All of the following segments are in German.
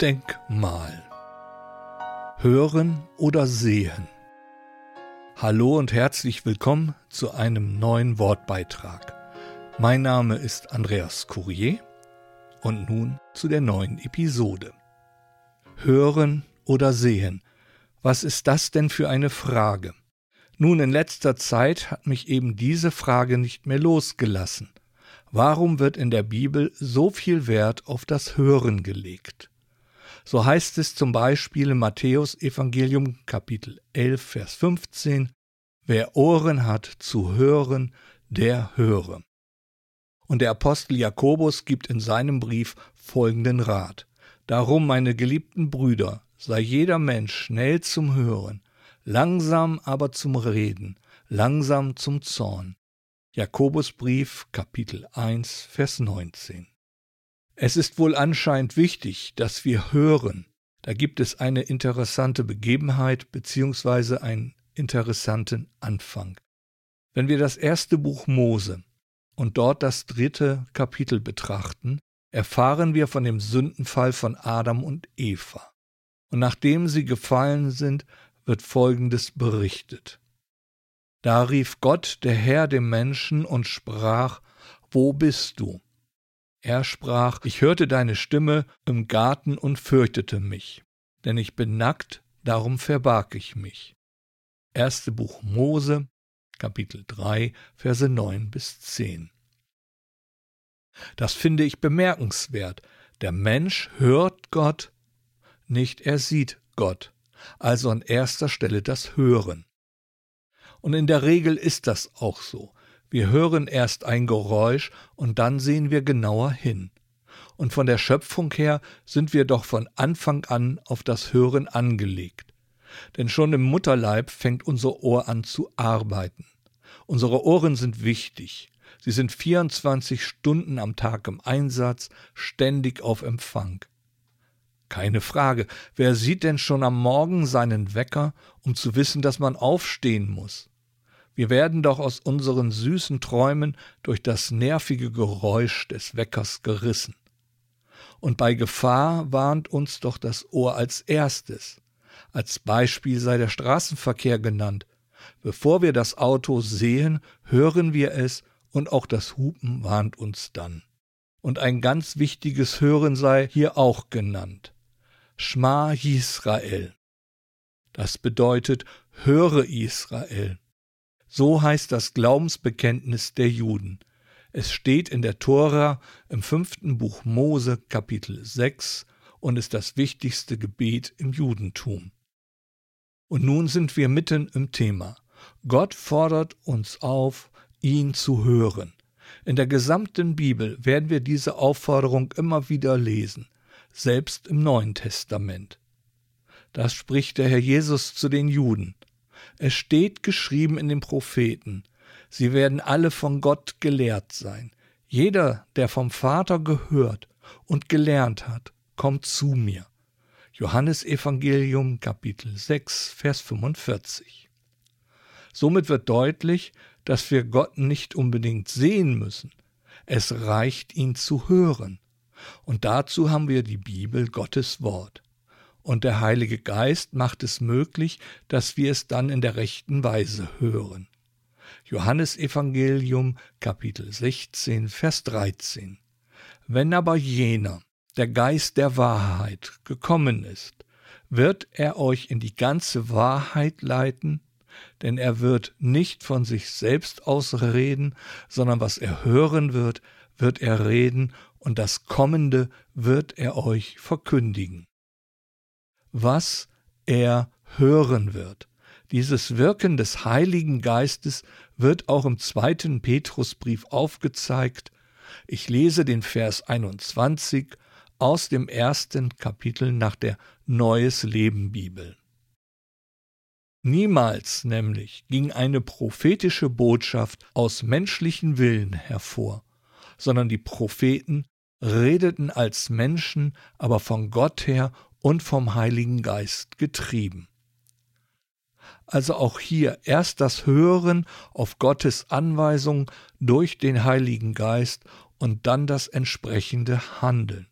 Denkmal. Hören oder sehen. Hallo und herzlich willkommen zu einem neuen Wortbeitrag. Mein Name ist Andreas Courier und nun zu der neuen Episode. Hören oder sehen. Was ist das denn für eine Frage? Nun, in letzter Zeit hat mich eben diese Frage nicht mehr losgelassen. Warum wird in der Bibel so viel Wert auf das Hören gelegt? So heißt es zum Beispiel im Matthäus Evangelium Kapitel 11, Vers 15, Wer Ohren hat zu hören, der höre. Und der Apostel Jakobus gibt in seinem Brief folgenden Rat. Darum, meine geliebten Brüder, sei jeder Mensch schnell zum Hören, langsam aber zum Reden, langsam zum Zorn. Jakobusbrief Kapitel 1 Vers 19 Es ist wohl anscheinend wichtig, dass wir hören. Da gibt es eine interessante Begebenheit bzw. einen interessanten Anfang. Wenn wir das erste Buch Mose und dort das dritte Kapitel betrachten, erfahren wir von dem Sündenfall von Adam und Eva. Und nachdem sie gefallen sind, wird Folgendes berichtet. Da rief Gott, der Herr, dem Menschen und sprach, Wo bist du? Er sprach, Ich hörte deine Stimme im Garten und fürchtete mich, denn ich bin nackt, darum verbarg ich mich. Erste Buch Mose, Kapitel 3, Verse 9 bis 10. Das finde ich bemerkenswert. Der Mensch hört Gott, nicht er sieht Gott also an erster Stelle das Hören. Und in der Regel ist das auch so. Wir hören erst ein Geräusch und dann sehen wir genauer hin. Und von der Schöpfung her sind wir doch von Anfang an auf das Hören angelegt. Denn schon im Mutterleib fängt unser Ohr an zu arbeiten. Unsere Ohren sind wichtig. Sie sind 24 Stunden am Tag im Einsatz, ständig auf Empfang. Keine Frage. Wer sieht denn schon am Morgen seinen Wecker, um zu wissen, dass man aufstehen muss? Wir werden doch aus unseren süßen Träumen durch das nervige Geräusch des Weckers gerissen. Und bei Gefahr warnt uns doch das Ohr als erstes. Als Beispiel sei der Straßenverkehr genannt. Bevor wir das Auto sehen, hören wir es und auch das Hupen warnt uns dann. Und ein ganz wichtiges Hören sei hier auch genannt. Schma Yisrael. Das bedeutet, höre Israel. So heißt das Glaubensbekenntnis der Juden. Es steht in der Tora im fünften Buch Mose Kapitel 6 und ist das wichtigste Gebet im Judentum. Und nun sind wir mitten im Thema. Gott fordert uns auf, ihn zu hören. In der gesamten Bibel werden wir diese Aufforderung immer wieder lesen selbst im Neuen Testament. Das spricht der Herr Jesus zu den Juden. Es steht geschrieben in den Propheten, sie werden alle von Gott gelehrt sein. Jeder, der vom Vater gehört und gelernt hat, kommt zu mir. Johannes Evangelium Kapitel 6 Vers 45. Somit wird deutlich, dass wir Gott nicht unbedingt sehen müssen. Es reicht, ihn zu hören. Und dazu haben wir die Bibel, Gottes Wort. Und der Heilige Geist macht es möglich, dass wir es dann in der rechten Weise hören. Johannes Evangelium Kapitel 16 Vers 13 Wenn aber jener, der Geist der Wahrheit, gekommen ist, wird er euch in die ganze Wahrheit leiten, denn er wird nicht von sich selbst ausreden, sondern was er hören wird, wird er reden, und das Kommende wird er euch verkündigen. Was er hören wird. Dieses Wirken des Heiligen Geistes wird auch im zweiten Petrusbrief aufgezeigt. Ich lese den Vers 21 aus dem ersten Kapitel nach der Neues Leben Bibel. Niemals nämlich ging eine prophetische Botschaft aus menschlichen Willen hervor, sondern die Propheten redeten als Menschen, aber von Gott her und vom Heiligen Geist getrieben. Also auch hier erst das Hören auf Gottes Anweisung durch den Heiligen Geist und dann das entsprechende Handeln.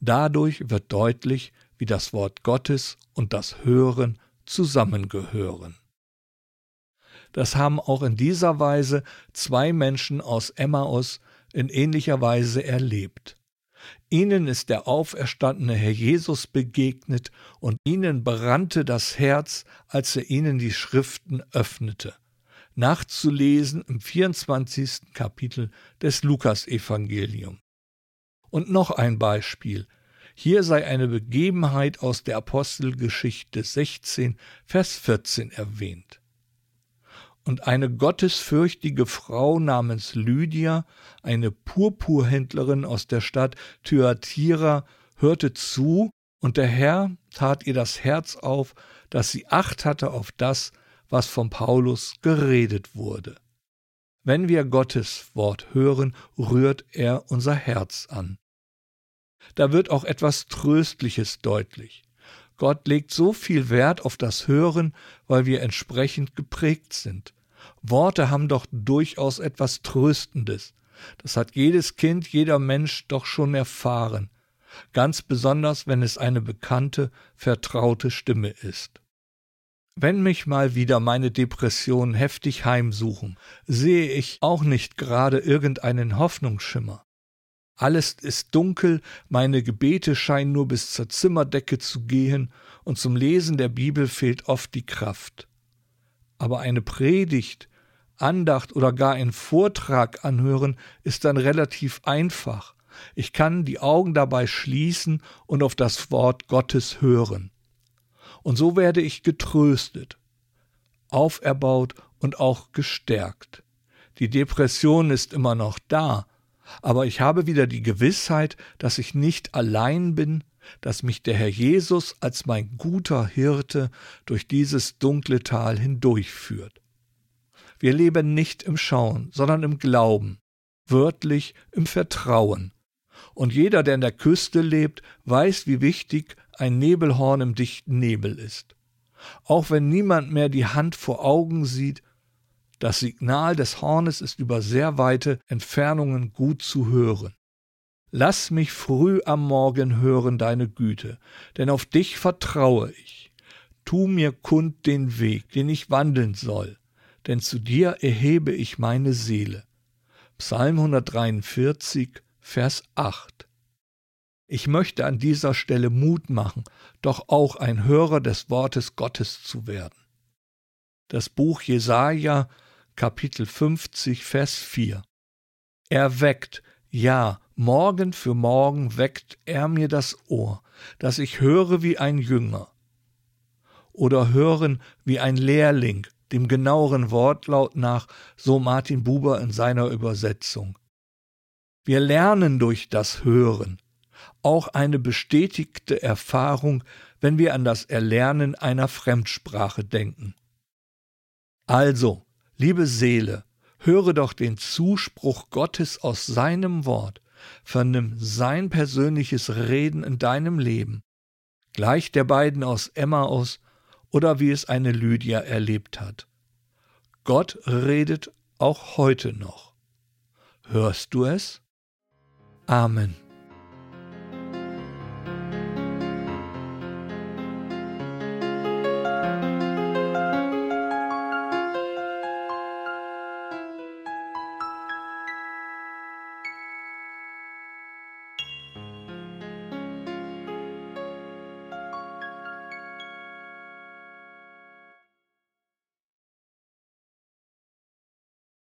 Dadurch wird deutlich, wie das Wort Gottes und das Hören zusammengehören. Das haben auch in dieser Weise zwei Menschen aus Emmaus in ähnlicher Weise erlebt. Ihnen ist der auferstandene Herr Jesus begegnet und ihnen brannte das Herz, als er ihnen die Schriften öffnete. Nachzulesen im 24. Kapitel des Lukasevangelium. Und noch ein Beispiel. Hier sei eine Begebenheit aus der Apostelgeschichte 16, Vers 14 erwähnt. Und eine gottesfürchtige Frau namens Lydia, eine Purpurhändlerin aus der Stadt Thyatira, hörte zu, und der Herr tat ihr das Herz auf, dass sie Acht hatte auf das, was von Paulus geredet wurde. Wenn wir Gottes Wort hören, rührt er unser Herz an. Da wird auch etwas Tröstliches deutlich. Gott legt so viel Wert auf das Hören, weil wir entsprechend geprägt sind. Worte haben doch durchaus etwas Tröstendes. Das hat jedes Kind, jeder Mensch doch schon erfahren. Ganz besonders, wenn es eine bekannte, vertraute Stimme ist. Wenn mich mal wieder meine Depressionen heftig heimsuchen, sehe ich auch nicht gerade irgendeinen Hoffnungsschimmer. Alles ist dunkel, meine Gebete scheinen nur bis zur Zimmerdecke zu gehen, und zum Lesen der Bibel fehlt oft die Kraft. Aber eine Predigt, Andacht oder gar ein Vortrag anhören ist dann relativ einfach. Ich kann die Augen dabei schließen und auf das Wort Gottes hören. Und so werde ich getröstet, auferbaut und auch gestärkt. Die Depression ist immer noch da, aber ich habe wieder die Gewissheit, dass ich nicht allein bin, dass mich der Herr Jesus als mein guter Hirte durch dieses dunkle Tal hindurchführt. Wir leben nicht im Schauen, sondern im Glauben, wörtlich im Vertrauen. Und jeder, der an der Küste lebt, weiß, wie wichtig ein Nebelhorn im dichten Nebel ist. Auch wenn niemand mehr die Hand vor Augen sieht, das Signal des Hornes ist über sehr weite Entfernungen gut zu hören. Lass mich früh am Morgen hören deine Güte, denn auf dich vertraue ich. Tu mir kund den Weg, den ich wandeln soll, denn zu dir erhebe ich meine Seele. Psalm 143, Vers 8. Ich möchte an dieser Stelle Mut machen, doch auch ein Hörer des Wortes Gottes zu werden. Das Buch Jesaja Kapitel 50, Vers 4. Er weckt, ja, Morgen für Morgen weckt er mir das Ohr, dass ich höre wie ein Jünger. Oder hören wie ein Lehrling, dem genaueren Wortlaut nach, so Martin Buber in seiner Übersetzung. Wir lernen durch das Hören, auch eine bestätigte Erfahrung, wenn wir an das Erlernen einer Fremdsprache denken. Also, Liebe Seele, höre doch den Zuspruch Gottes aus seinem Wort, vernimm sein persönliches Reden in deinem Leben, gleich der beiden aus Emmaus oder wie es eine Lydia erlebt hat. Gott redet auch heute noch. Hörst du es? Amen.